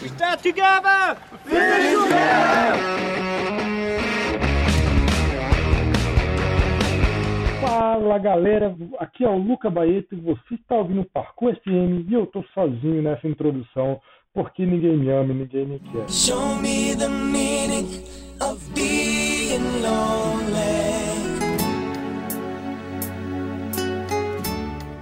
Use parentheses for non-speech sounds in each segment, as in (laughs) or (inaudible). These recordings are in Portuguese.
We stand together! Finish together! Fala galera, aqui é o Luca Baeto e você está ouvindo o Parkour FM e eu tô sozinho nessa introdução porque ninguém me ama e ninguém me quer. Show me the meaning of being lonely.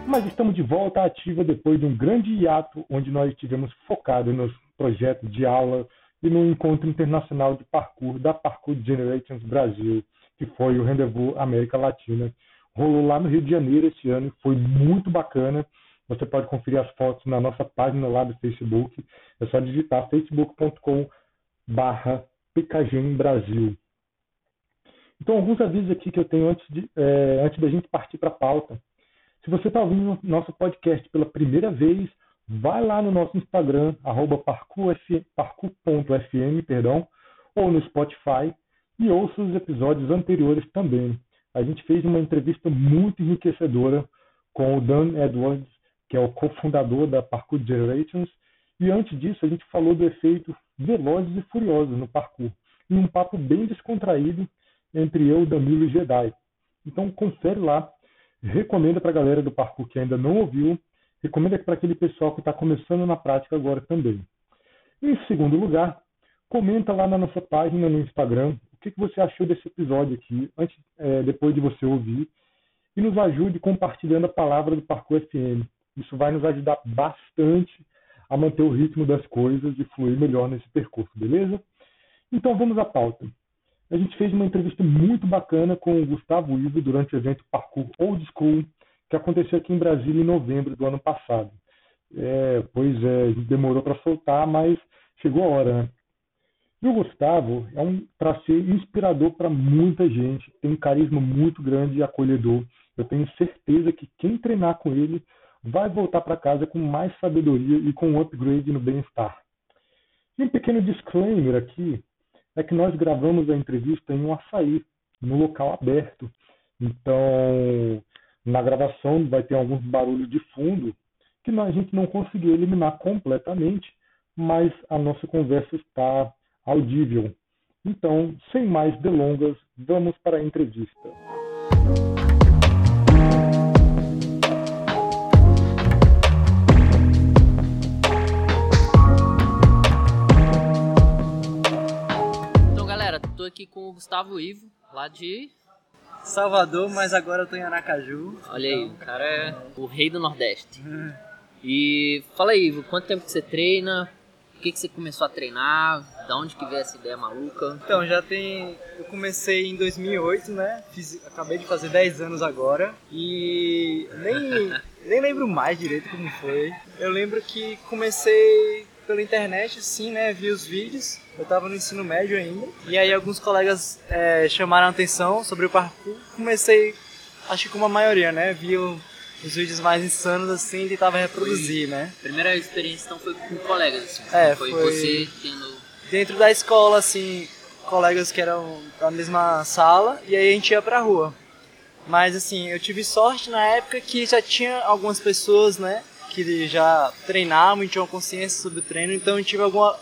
Mas estamos de volta ativa depois de um grande hiato onde nós estivemos focados nos projetos de aula e no encontro internacional de parkour da Parkour Generations Brasil, que foi o Rendezvous América Latina. Rolou lá no Rio de Janeiro esse ano e foi muito bacana. Você pode conferir as fotos na nossa página lá do Facebook. É só digitar facebook.com barra Brasil. Então, alguns avisos aqui que eu tenho antes, de, é, antes da gente partir para a pauta. Se você está ouvindo nosso podcast pela primeira vez, vai lá no nosso Instagram, arroba parkour.fm, perdão, ou no Spotify, e ouça os episódios anteriores também. A gente fez uma entrevista muito enriquecedora com o Dan Edwards, que é o cofundador da Parkour Generations, e antes disso a gente falou do efeito Velozes e Furiosos no parkour, em um papo bem descontraído entre eu, Danilo e Jedi. Então confere lá Recomenda para a galera do parkour que ainda não ouviu. Recomenda para aquele pessoal que está começando na prática agora também. Em segundo lugar, comenta lá na nossa página no Instagram o que, que você achou desse episódio aqui, antes, é, depois de você ouvir, e nos ajude compartilhando a palavra do Parkour FM. Isso vai nos ajudar bastante a manter o ritmo das coisas e fluir melhor nesse percurso, beleza? Então vamos à pauta a gente fez uma entrevista muito bacana com o Gustavo Ivo durante o evento Parkour Old School, que aconteceu aqui em Brasília em novembro do ano passado. É, pois é, demorou para soltar, mas chegou a hora, né? E o Gustavo é um para ser inspirador para muita gente, tem um carisma muito grande e acolhedor. Eu tenho certeza que quem treinar com ele vai voltar para casa com mais sabedoria e com um upgrade no bem-estar. E um pequeno disclaimer aqui, é que nós gravamos a entrevista em um açaí, no local aberto. Então, na gravação vai ter alguns barulhos de fundo que a gente não conseguiu eliminar completamente, mas a nossa conversa está audível. Então, sem mais delongas, vamos para a entrevista. aqui com o Gustavo Ivo, lá de Salvador, mas agora eu tô em Aracaju. Olha aí, o cara é o rei do Nordeste. e fala aí, Ivo, quanto tempo que você treina? O que, que você começou a treinar? Da onde que veio essa ideia maluca? Então, já tem. Eu comecei em 2008, né? Fiz... Acabei de fazer 10 anos agora. E nem, (laughs) nem lembro mais direito como foi. Eu lembro que comecei pela internet, sim, né? Vi os vídeos. Eu estava no ensino médio ainda. E aí alguns colegas é, chamaram a atenção sobre o parkour. Comecei, acho que como a maioria, né? Vi os vídeos mais insanos assim e tentava reproduzir, foi, né? Primeira experiência então foi com colegas, assim. É, foi, foi você tendo. Dentro da escola, assim, colegas que eram da mesma sala, e aí a gente ia pra rua. Mas assim, eu tive sorte na época que já tinha algumas pessoas, né? Que já treinavam e tinham consciência sobre o treino, então eu tive alguma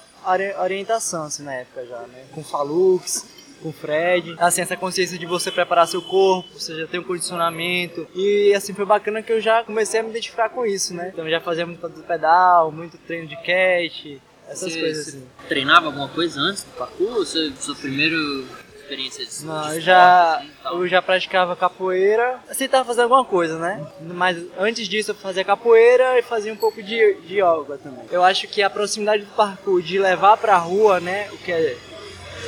orientação assim, na época já, né? Com Falux, com Fred, assim, essa consciência de você preparar seu corpo, você já tem um condicionamento, e assim, foi bacana que eu já comecei a me identificar com isso, né? Então eu já fazia muito pedal, muito treino de cat, essas você, coisas assim. treinava alguma coisa antes do parkour? Seu, seu primeiro experiências Não, eu já, assim, eu já praticava capoeira, assim tava fazendo alguma coisa, né? Mas antes disso eu fazia capoeira e fazia um pouco de, de yoga também. Eu acho que a proximidade do parkour de levar pra rua, né, o que é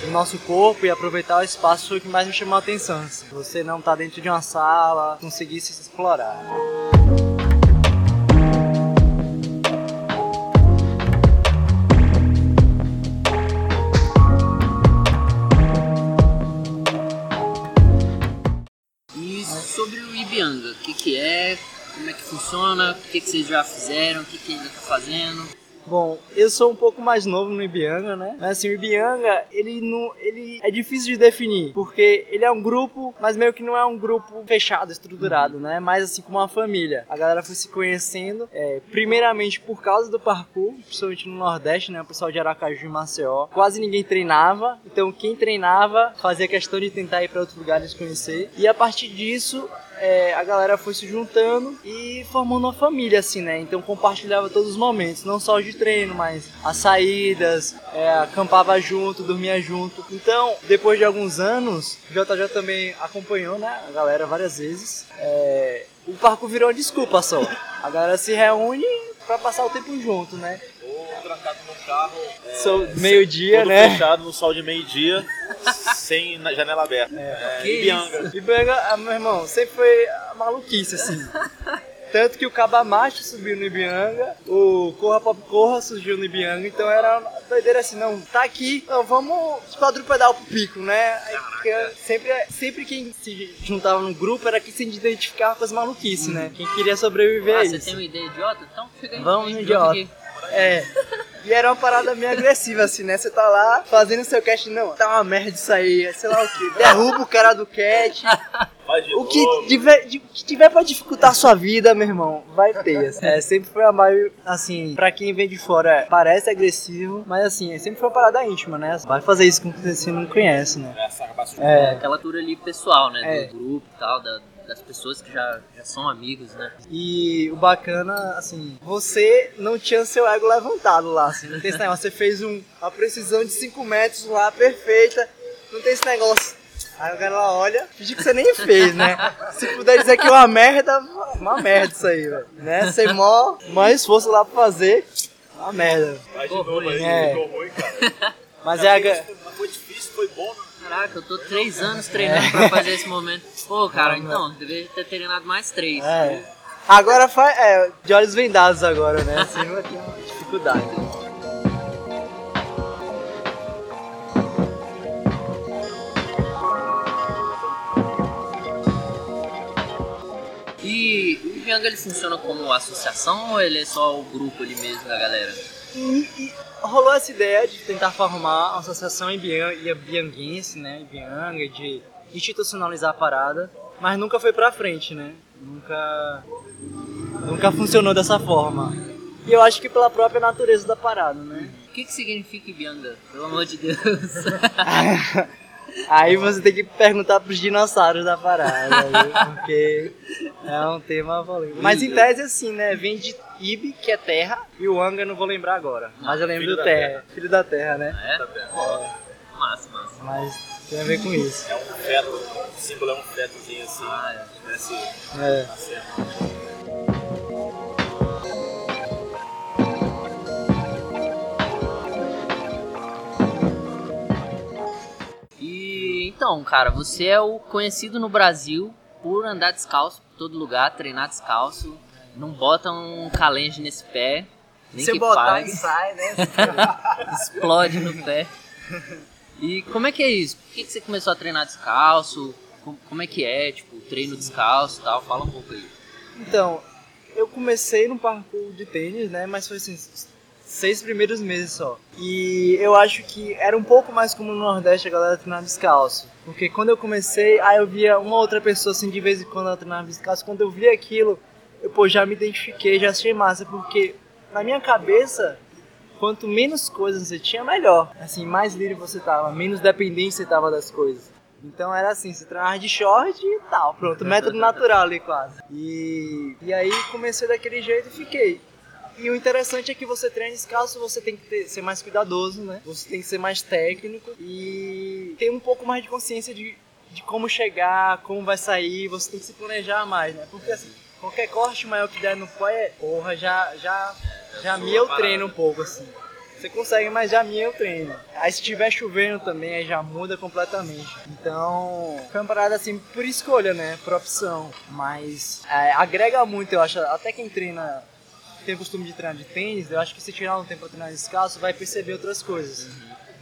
o nosso corpo e aproveitar o espaço foi o que mais me chamou a atenção. Assim. Você não tá dentro de uma sala, conseguir se explorar. Que, que é, como é que funciona, o que, que vocês já fizeram, o que, que ainda está fazendo. Bom, eu sou um pouco mais novo no Ibianga, né? Mas assim, o Ibianga, ele não, ele é difícil de definir, porque ele é um grupo, mas meio que não é um grupo fechado, estruturado, né? Mais assim como uma família. A galera foi se conhecendo, é, primeiramente por causa do parkour, principalmente no Nordeste, né? O pessoal de Aracaju e Maceió. Quase ninguém treinava, então quem treinava fazia questão de tentar ir para outros lugares conhecer. E a partir disso, é, a galera foi se juntando e formando uma família, assim, né? Então compartilhava todos os momentos, não só os de treino, mas as saídas, é, acampava junto, dormia junto. Então, depois de alguns anos, o JJ também acompanhou, né? A galera várias vezes. É, o parco virou uma desculpa só. A galera se reúne pra passar o tempo junto, né? Trancado no carro. é, Sou meio-dia, né? fechado no sol de meio-dia, sem na- janela aberta. É, Que Ibianga. E Ibanga, ah, meu irmão, sempre foi a maluquice, assim. (laughs) Tanto que o Cabamacho subiu no Ibianga, o Corra Pop Corra surgiu no Ibianga, então era uma doideira assim, não, tá aqui, então vamos quadrupedar pro pico, né? Aí, porque sempre, sempre quem se juntava no grupo era quem se identificava com as maluquices, né? Quem queria sobreviver Ah, a você isso. tem uma ideia idiota? Então chega aí. Vamos no idiota. aqui. É. E era uma parada meio agressiva, assim, né? Você tá lá fazendo seu cast, não, tá uma merda isso aí, sei lá o que. Derruba o cara do cat. O que novo. tiver, de- que tiver pra dificultar a sua vida, meu irmão, vai ter. assim. É, sempre foi a mais, assim, pra quem vem de fora, é, parece agressivo, mas assim, sempre foi uma parada íntima, né? Vai fazer isso com quem você não conhece, né? É. Aquela tour ali pessoal, né? É. Do grupo e tal, da- das pessoas que já, já são amigos, né? E o bacana, assim, você não tinha seu ego levantado lá, assim, não tem esse negócio, você fez um, uma precisão de 5 metros lá, perfeita, não tem esse negócio. Aí o cara lá olha, finge que você nem fez, né? Se puder dizer que é uma merda, uma merda isso aí, velho. Né? Sem mó, mó esforço lá pra fazer, uma merda. Faz de novo aí, é. ficou ruim, cara. Mas é a... Mas foi difícil, foi bom, né? Caraca, eu tô três anos treinando pra fazer esse momento. Pô, cara, então, deveria ter treinado mais três. É. Agora faz. É, de olhos vendados agora, né? Assim vai ter uma dificuldade. E o Ibianga ele funciona como associação ou ele é só o grupo ali mesmo da galera? E, e rolou essa ideia de tentar formar uma associação ibian- ibianguense, né? Ibianga, de institucionalizar a parada, mas nunca foi pra frente, né? Nunca. Nunca funcionou dessa forma. E eu acho que pela própria natureza da parada, né? O que, que significa Ibianga? Pelo amor de Deus. (laughs) Aí você tem que perguntar pros dinossauros da parada, viu? porque é um tema polêmico. Mas em tese, assim, né? Vem de Ibi, que é terra, e o Anga eu não vou lembrar agora. Mas eu lembro Filho do da terra, filho da terra, né? É? Massa, massa. Mas tem a ver com isso. É um feto, o símbolo é um fetozinho assim. Ah, é. Parece É. nascendo. Então, cara, você é o conhecido no Brasil por andar descalço por todo lugar, treinar descalço, não bota um calenje nesse pé, nem Se que botar pague, e sai, né? (laughs) explode no pé. E como é que é isso? Por que, que você começou a treinar descalço? Como, é que é, tipo, treino descalço e tal? Fala um pouco aí. Então, eu comecei no parkour de tênis, né? Mas foi assim, seis primeiros meses só. E eu acho que era um pouco mais como no Nordeste a galera treinar descalço. Porque quando eu comecei, aí eu via uma outra pessoa assim de vez em quando ela treinava descalço. Quando eu vi aquilo, eu pô, já me identifiquei, já achei massa. Porque na minha cabeça, quanto menos coisas você tinha, melhor. Assim, mais livre você tava, menos dependente você tava das coisas. Então era assim, você treinava de short e tal, pronto, método natural ali quase. E, e aí comecei daquele jeito e fiquei. E o interessante é que você treina descalço, você tem que ter- ser mais cuidadoso, né? Você tem que ser mais técnico e ter um pouco mais de consciência de, de como chegar, como vai sair, você tem que se planejar mais, né? Porque assim, qualquer corte maior que der no pé, porra, já, já, já mia o treino um pouco, assim. Você consegue, mas já mia o treino. Aí se tiver chovendo também, aí já muda completamente. Então, foi uma parada assim, por escolha, né? Por opção. Mas é, agrega muito, eu acho. Até quem treina, tem o costume de treinar de tênis, eu acho que se tirar um tempo pra treinar descalço, vai perceber outras coisas.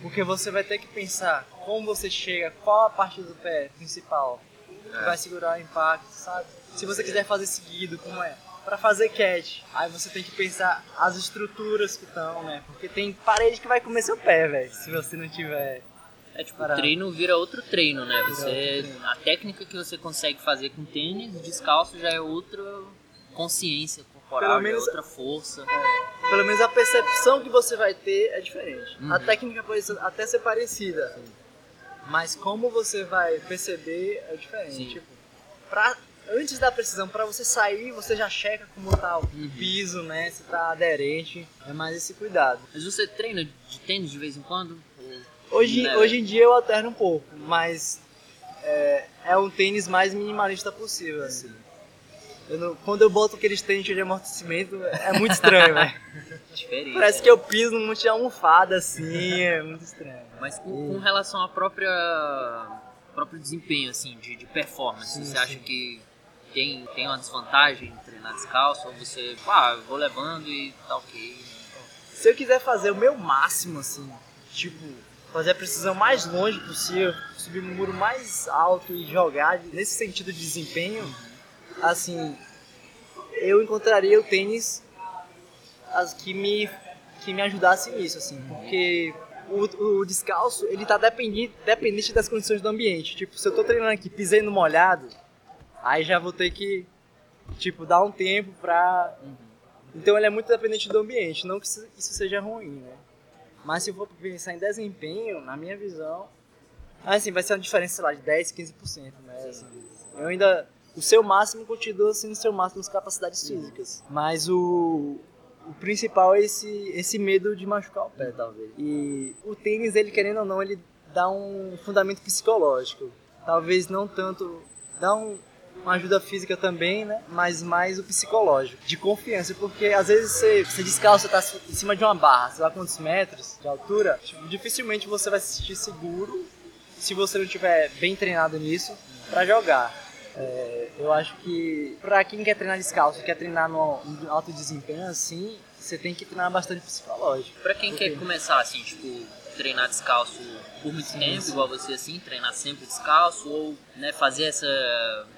Porque você vai ter que pensar como você chega, qual a parte do pé principal que vai segurar o impacto, sabe? Se você quiser fazer seguido, como é? pra fazer catch. Aí você tem que pensar as estruturas que estão, né? Porque tem parede que vai comer seu pé, velho, se você não tiver. É tipo, Parado. o treino vira outro treino, né? Você, treino. a técnica que você consegue fazer com tênis descalço já é outra consciência corporal, Pelo já menos- é outra força. Pelo menos a percepção que você vai ter é diferente. Uhum. A técnica pode até ser parecida, mas como você vai perceber é diferente. Sim. Tipo, pra, antes da precisão, pra você sair, você já checa como tá o Uhum. piso, né? Se tá aderente. É mais esse cuidado. Mas você treina de tênis de vez em quando? Hoje, Né, hoje em dia eu alterno um pouco, mas é, é um tênis mais minimalista possível, assim. Eu não- quando eu boto aqueles tênis de amortecimento, é muito estranho, velho. (laughs) Diferente. Parece que eu piso num monte de almofada, assim, é muito estranho. Mas com, com relação ao própria próprio desempenho, assim, de, de performance, Sim, você acha sim. que tem, tem uma desvantagem em treinar descalço? Ou você, ah, eu vou levando e tá ok? Se eu quiser fazer o meu máximo, assim, tipo, fazer a precisão mais longe possível, subir no muro mais alto e jogar nesse sentido de desempenho, assim, eu encontraria o tênis as que me que me ajudasse nisso, assim, porque o, o descalço, ele tá dependente, dependente das condições do ambiente. Tipo, se eu tô treinando aqui, pisei no molhado, aí já vou ter que, tipo, dar um tempo pra então ele é muito dependente do ambiente, não que isso seja ruim, né? Mas se eu for pensar em desempenho, na minha visão, assim, vai ser uma diferença, sei lá, de 10, 15%, né? Assim, eu ainda. O seu máximo continua sendo o seu máximo nas capacidades físicas. Mas o, o principal é esse, esse medo de machucar o pé, talvez. E o tênis, ele querendo ou não, ele dá um fundamento psicológico. Talvez não tanto. Dá um, uma ajuda física também, né? Mas mais o psicológico, de confiança, porque às vezes você, você descalça, tá em cima de uma barra, sei lá quantos metros de altura, tipo, dificilmente você vai se sentir seguro se você não tiver bem treinado nisso pra jogar. É, eu acho que pra quem quer treinar descalço, quer treinar no, no alto desempenho assim, você tem que treinar bastante psicológico. Pra quem quer começar, assim, tipo, treinar descalço por muito tempo, igual você, assim, treinar sempre descalço, ou, né, fazer essa...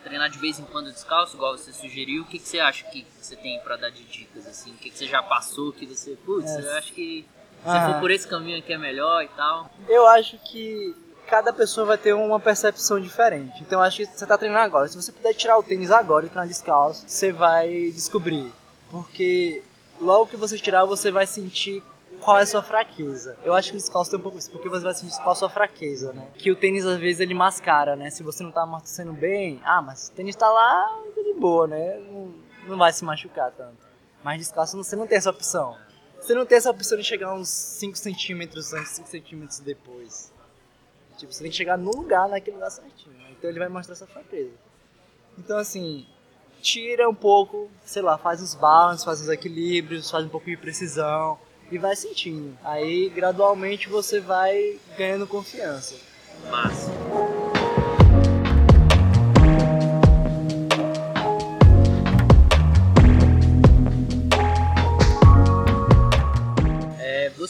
treinar de vez em quando descalço, igual você sugeriu, o que, que você acha que você tem pra dar de dicas, assim? O que, que você já passou, que você, putz, É. eu acho que se Ah. for por esse caminho aqui é melhor e tal. Eu acho que cada pessoa vai ter uma percepção diferente. Então acho que você tá treinando agora. Se você puder tirar o tênis agora e treinar descalço, você vai descobrir. Porque logo que você tirar, você vai sentir qual é a sua fraqueza. Eu acho que o descalço tem um pouco isso, porque você vai sentir qual é a sua fraqueza, né? Que o tênis às vezes ele mascara, né? Se você não tá amortecendo bem, ah, mas o tênis tá lá tá de boa, né? Não, não vai se machucar tanto. Mas descalço você não tem essa opção. Você não tem essa opção de chegar uns 5 centímetros antes, 5 centímetros depois. Tipo, você tem que chegar no lugar, naquele lugar certinho. né? Então ele vai mostrar essa fraqueza. Então, assim, tira um pouco, sei lá, faz os balances, faz os equilíbrios, faz um pouco de precisão e vai sentindo. Aí, gradualmente, você vai ganhando confiança. Massa.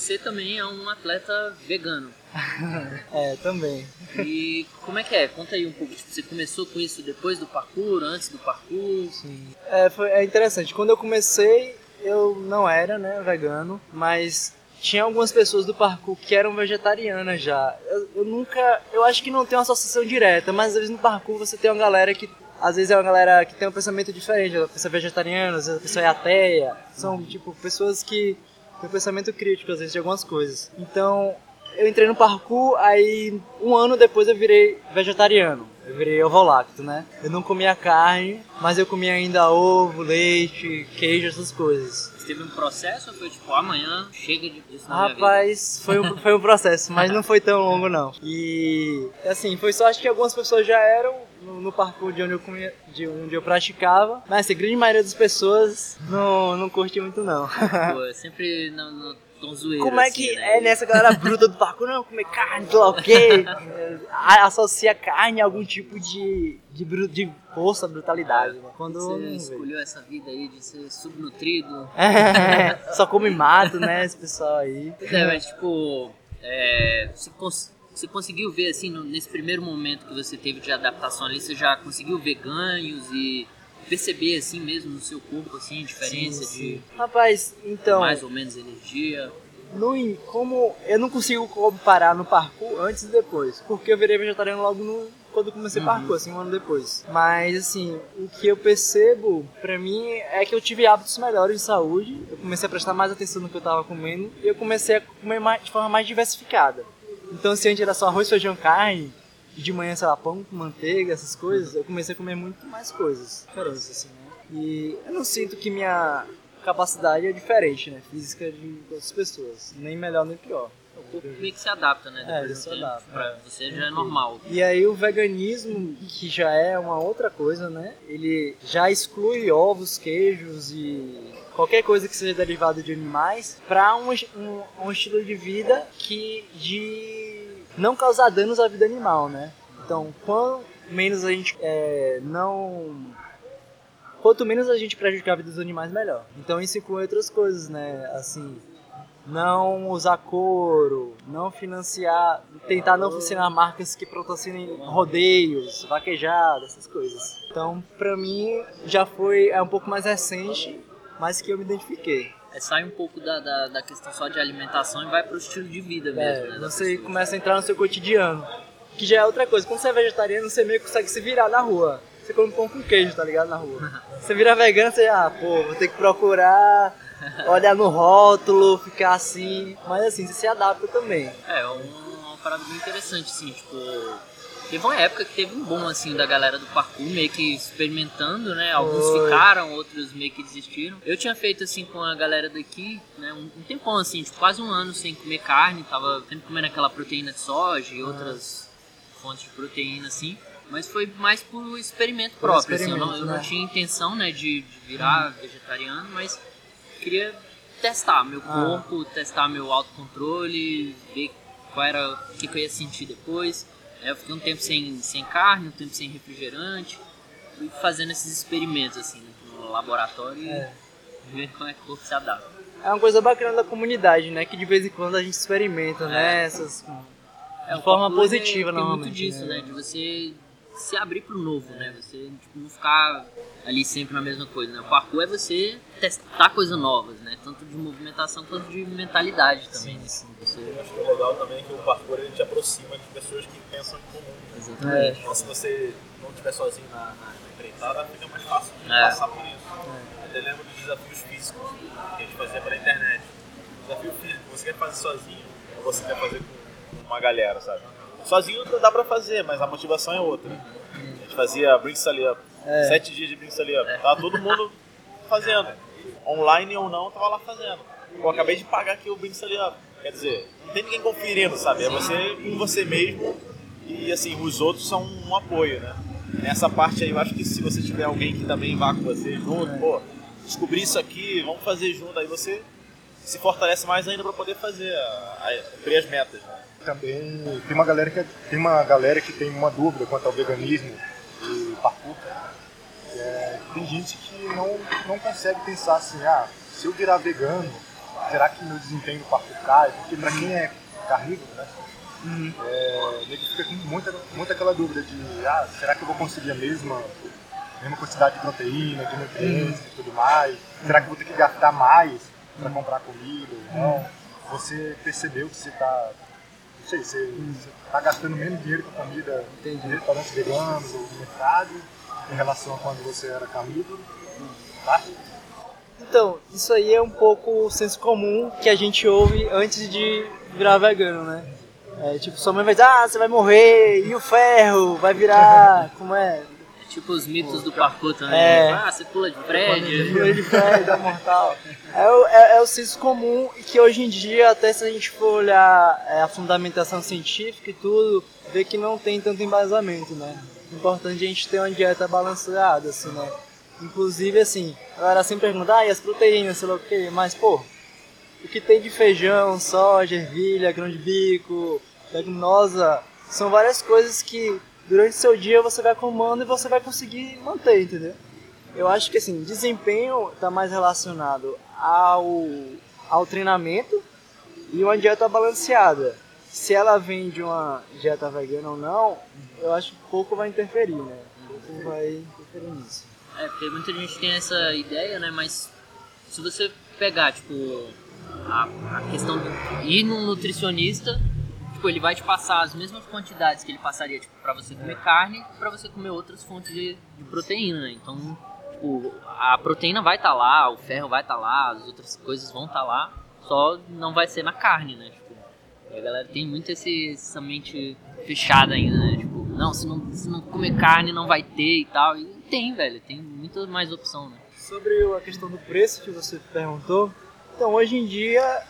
Você também é um atleta vegano. (laughs) É, também. E como é que é? Conta aí um pouco. Tipo, você começou com isso depois do parkour, antes do parkour? Sim. É, foi, é interessante. Quando eu comecei, eu não era, né, vegano, mas tinha algumas pessoas do parkour que eram vegetarianas já. Eu, eu nunca, eu acho que não tem uma associação direta, mas às vezes no parkour você tem uma galera que às vezes é uma galera que tem um pensamento diferente, a pessoa é vegetariana, às vezes a pessoa é ateia. São tipo pessoas que um pensamento crítico às vezes de algumas coisas. Então, eu entrei no parkour, aí um ano depois eu virei vegetariano. Eu virei ovolacto, né? Eu não comia carne, mas eu comia ainda ovo, leite, queijo, essas coisas. Você teve um processo ou foi tipo, amanhã chega de- disso na? Rapaz, foi um, foi um processo, mas não foi tão longo não. E assim, foi sorte que algumas pessoas já eram no, no parkour de onde eu comia, de onde eu praticava, mas assim, a grande maioria das pessoas não, não curte muito não. Pô, (laughs) é sempre no, no tom zoeiro, Como é assim, que né? é nessa galera bruta do parkour? Não, comer carne, sei lá o quê? (laughs) Associa carne a algum tipo de, de, bru- de força, brutalidade. Né? Quando Você não escolheu essa vida aí de ser subnutrido. É, (laughs) só come mato, né, esse pessoal aí. É, mas tipo, é, cons- você conseguiu ver assim, no- nesse primeiro momento que você teve de adaptação ali, você já conseguiu ver ganhos e perceber assim mesmo no seu corpo assim, a diferença de Rapaz, então, mais ou menos energia? no, como eu não consigo comparar no parkour antes e depois, porque eu virei vegetariano logo no, quando comecei parkour, assim, um ano depois. Mas, assim, o que eu percebo, pra mim, é que eu tive hábitos melhores de saúde, eu comecei a prestar mais atenção no que eu tava comendo, e eu comecei a comer mais, de forma mais diversificada. Então, se antes era só arroz, feijão, carne, e de manhã, sei lá, pão com manteiga, essas coisas, eu comecei a comer muito mais coisas, diferentes, assim, né? E eu não sinto que minha capacidade é diferente, né? Física de outras pessoas. Nem melhor nem pior. O corpo meio que se adapta, né? É, Depois ele de um se tempo. adapta, Pra você já é normal. E aí o veganismo, que já é uma outra coisa, né? Ele já exclui ovos, queijos e qualquer coisa que seja derivado de animais para um, um, um estilo de vida que de não causar danos à vida animal, né? Então, quanto menos a gente é, não quanto menos a gente prejudicar a vida dos animais, melhor. Então isso inclui outras coisas, né? Assim, não usar couro, não financiar, tentar não financiar marcas que patrocinem rodeios, vaquejadas, essas coisas. Então, pra mim, já foi é um pouco mais recente, mas que eu me identifiquei. É, sai um pouco da, da, da questão só de alimentação e vai pro estilo de vida mesmo, né? É, da você pessoa. começa a entrar no seu cotidiano, que já é outra coisa. Quando você é vegetariano, você meio que consegue se virar na rua. Você come pão com queijo, tá ligado? Na rua. (laughs) Você vira vegano, você, ah, pô, vou ter que procurar, olhar no rótulo, ficar assim. Mas assim, você se adapta também. É, um- uma parada bem interessante, assim, tipo. Teve uma época que teve um boom, assim, da galera do parkour, meio que experimentando, né? Alguns Foi. ficaram, outros meio que desistiram. Eu tinha feito, assim, com a galera daqui, né? Um, um tempão, assim, tipo, quase um ano sem comer carne. Tava sempre comendo aquela proteína de soja e outras fontes de proteína, assim. Mas foi mais por experimento Por próprio, assim. Eu não, experimento, eu não né? tinha intenção, né, de, de virar vegetariano, mas queria testar meu Ah. corpo, testar meu autocontrole, ver qual era o que, que eu ia sentir depois. Aí eu fiquei um tempo sem, sem carne, um tempo sem refrigerante, fui fazendo esses experimentos assim no laboratório É. e ver como é que o corpo se adapta. É uma coisa bacana da comunidade, né? Que de vez em quando a gente experimenta, né? Essas. É, De o forma parkour, ele positiva, muito normalmente, disso, né? né? De você se abrir pro novo, né? Você tipo, não ficar ali sempre na mesma coisa, né? O parkour é você testar coisas novas, né? Tanto de movimentação quanto de mentalidade também. né? Você... Eu acho que o legal também é que o parkour ele te aproxima de pessoas que pensam em comum. né? Exatamente. Então, se você não estiver sozinho na, na, na empreitada, fica mais fácil de É. passar por isso. Eu até lembro dos desafios físicos que a gente fazia pela internet. Desafio físico, você quer fazer sozinho ou você quer fazer com uma galera, sabe? Sozinho dá pra fazer, mas a motivação é outra. A gente fazia Bring Sally Up, É. sete dias de Bring Sally Up. Tava todo mundo fazendo. Online ou não, tava lá fazendo. Pô, acabei de pagar aqui o Bring Sally Up. Quer dizer, não tem ninguém conferindo, sabe? É você com você mesmo e assim, os outros são um apoio, né? Nessa parte aí, eu acho que se você tiver alguém que também vá com você junto, pô, descobrir isso aqui, vamos fazer junto, aí você se fortalece mais ainda para poder fazer, a, a, cumprir as metas. Né? Também tem uma galera que tem uma galera que tem uma dúvida quanto ao veganismo e parkour. É, tem gente que não, não consegue pensar assim, ah, se eu virar vegano, será que meu desempenho no parkour cai? Porque pra quem é carnívoro, né? É, ele fica com muita, muita aquela dúvida de, ah, será que eu vou conseguir a mesma, mesma quantidade de proteína, de nutrientes e tudo mais? Será que eu vou ter que gastar mais para comprar comida ou não? Você percebeu que você está, não sei, você está gastando menos dinheiro com comida em restaurantes veganos ou no mercado em relação a quando você era carnívoro? Tá? Então, isso aí é um pouco o senso comum que a gente ouve antes de virar vegano, né? É, tipo, sua mãe vai dizer, ah, você vai morrer, e o ferro vai virar, (laughs) como é? É tipo os mitos do parkour também. É. Ah, você pula de prédio. Fura de ferro, dá mortal. É o, é, é o senso comum e que hoje em dia, até se a gente for olhar é, a fundamentação científica e tudo, vê que não tem tanto embasamento, né? Importante a gente ter uma dieta balanceada, assim, né? Inclusive, assim, a galera sempre pergunta, ah, e as proteínas, sei lá o quê, mas, pô, o que tem de feijão, soja, ervilha, grão de bico, leguminosa, são várias coisas que durante seu dia você vai comando e você vai conseguir manter, entendeu? Eu acho que assim, desempenho está mais relacionado ao, ao treinamento e uma dieta balanceada. Se ela vem de uma dieta vegana ou não, eu acho que pouco vai interferir, né? Pouco vai interferir nisso. É, porque muita gente tem essa ideia, né? Mas se você pegar, tipo, a, a questão de ir num nutricionista, tipo, ele vai te passar as mesmas quantidades que ele passaria, tipo, pra você comer carne e pra você comer outras fontes de, de proteína, né? Então, tipo, a proteína vai estar lá, o ferro vai estar lá, as outras coisas vão estar lá, só não vai ser na carne, né? Tipo, a galera tem muito esse, essa mente fechada ainda, né? Tipo, não, se não, se não comer carne não vai ter e tal. E tem, velho, tem muita mais opção, né? Sobre a questão do preço que você perguntou, então hoje em dia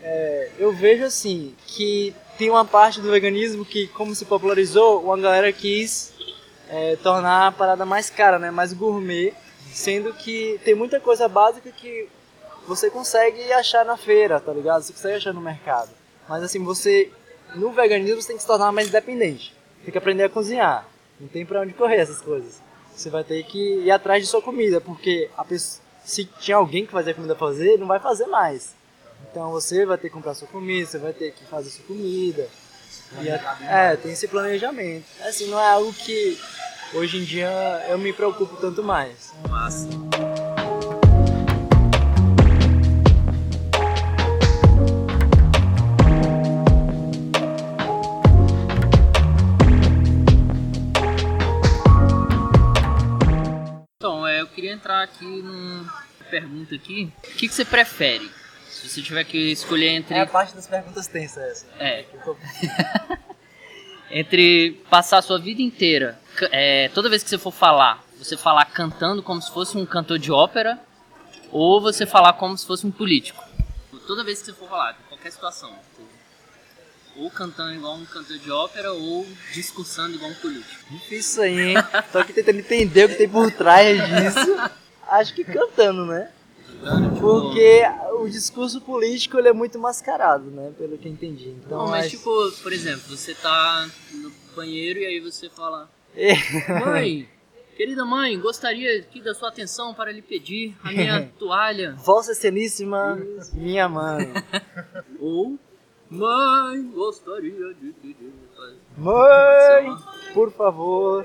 é, eu vejo assim que tem uma parte do veganismo que, como se popularizou, uma galera quis é, tornar a parada mais cara, né? Mais gourmet, sendo que tem muita coisa básica que você consegue achar na feira, tá ligado? Você consegue achar no mercado. Mas assim, você no veganismo você tem que se tornar mais independente. Tem que aprender a cozinhar. Não tem pra onde correr essas coisas. Você vai ter que ir atrás de sua comida, porque pessoa, se tinha alguém que fazia comida fazer, não vai fazer mais. Então você vai ter que comprar sua comida, você vai ter que fazer sua comida. E é, é, tem esse planejamento. Assim, não é algo que hoje em dia eu me preocupo tanto mais. Massa. Então, é, eu queria entrar aqui numa pergunta aqui. O que, que você prefere? Se você tiver que escolher entre. É a parte das perguntas tensas essa. É. (laughs) entre passar a sua vida inteira, é, toda vez que você for falar, você falar cantando como se fosse um cantor de ópera, ou você falar como se fosse um político. Toda vez que você for falar, em qualquer situação. tipo, Ou cantando igual um cantor de ópera, ou discursando igual um político. Difícil isso aí, hein? Tô aqui tentando entender o que tem por trás disso. (laughs) Acho que cantando, né? Tipo, Porque o discurso político ele é muito mascarado, né? Pelo que eu entendi. Então, Não, mas acho- tipo, por exemplo, você tá no banheiro e aí você fala: É. Mãe, (laughs) querida mãe, gostaria aqui da sua atenção para lhe pedir a minha (laughs) toalha. Vossa Excelentíssima, minha mãe. Ou, mãe, gostaria de pedir. Mãe, por favor,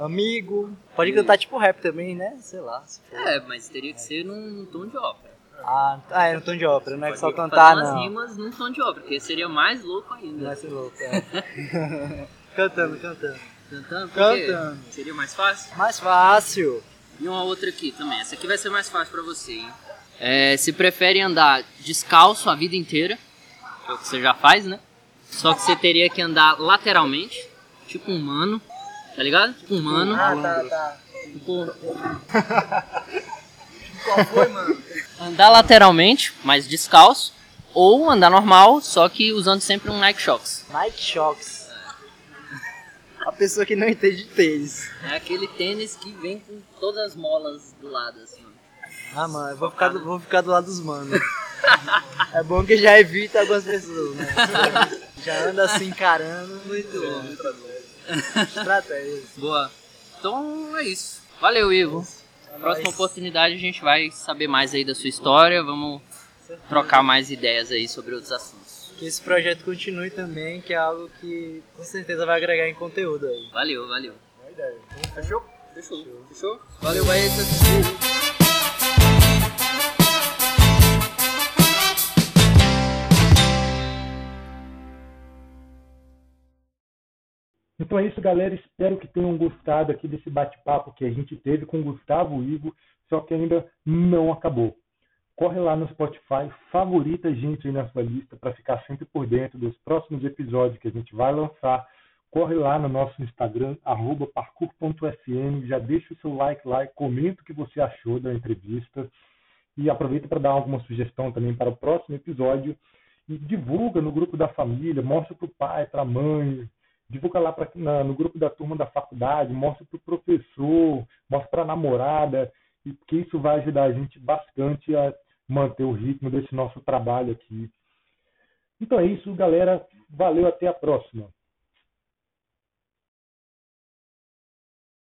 amigo. Pode cantar tipo rap também, né? Sei lá. se for. É, mas teria que ser num tom de ópera. Ah, ah, é no tom de ópera, não é que só cantar, fazer umas não. rimas num tom de ópera, porque seria mais louco ainda. Vai ser louco, é. (laughs) cantando, cantando. Cantando? Cantando. Seria mais fácil? Mais fácil. E uma outra aqui também. Essa aqui vai ser mais fácil pra você, hein? É, se prefere andar descalço a vida inteira, que é o que você já faz, né? Só que você teria que andar lateralmente, tipo um mano, tá ligado? Tipo um mano. Ah, tá, tá. Tipo, Qual foi, mano? andar lateralmente, mas descalço, ou andar normal, só que usando sempre um Nike Shox. Nike Shox. A pessoa que não entende de tênis. É aquele tênis que vem com todas as molas do lado, assim. ó. Ah, mano, eu vou ficar do, vou ficar do lado dos manos. É bom que já evita algumas pessoas, né? Já anda assim encarando. Muito bom, muito bom. Estratégia. Boa. Então é isso. Valeu, Ivo. Próxima oportunidade a gente vai saber mais aí da sua história, vamos trocar mais ideias aí sobre outros assuntos. Que esse projeto continue também, que é algo que com certeza vai agregar em conteúdo aí. Valeu, valeu. Boa ideia. Fechou? Fechou. Fechou? Valeu, Baeta. Então é isso, galera. Espero que tenham gostado aqui desse bate-papo que a gente teve com o Gustavo Ivo, só que ainda não acabou. Corre lá no Spotify, favorita a gente aí na sua lista para ficar sempre por dentro dos próximos episódios que a gente vai lançar. Corre lá no nosso Instagram, parkour.fm, já deixa o seu like lá e comenta o que você achou da entrevista. E aproveita para dar alguma sugestão também para o próximo episódio. E divulga no grupo da família, mostra para o pai, para a mãe, divulga lá pra, na, no grupo da turma da faculdade, mostra para o professor, mostra para a namorada, e que isso vai ajudar a gente bastante a manter o ritmo desse nosso trabalho aqui. Então é isso, galera. Valeu, até a próxima.